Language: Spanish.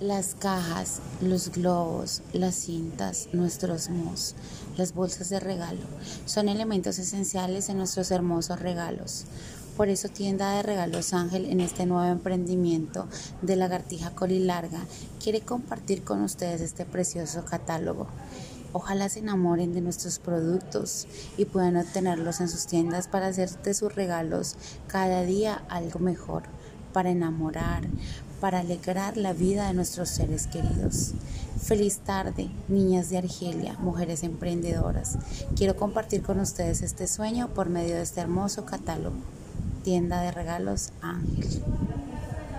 Las cajas, los globos, las cintas, nuestros mos, las bolsas de regalo son elementos esenciales en nuestros hermosos regalos. Por eso Tienda de Regalos Ángel en este nuevo emprendimiento de Lagartija Colilarga quiere compartir con ustedes este precioso catálogo. Ojalá se enamoren de nuestros productos y puedan obtenerlos en sus tiendas para hacer de sus regalos cada día algo mejor para enamorar, para alegrar la vida de nuestros seres queridos. Feliz tarde, niñas de Argelia, mujeres emprendedoras. Quiero compartir con ustedes este sueño por medio de este hermoso catálogo. Tienda de regalos Ángel.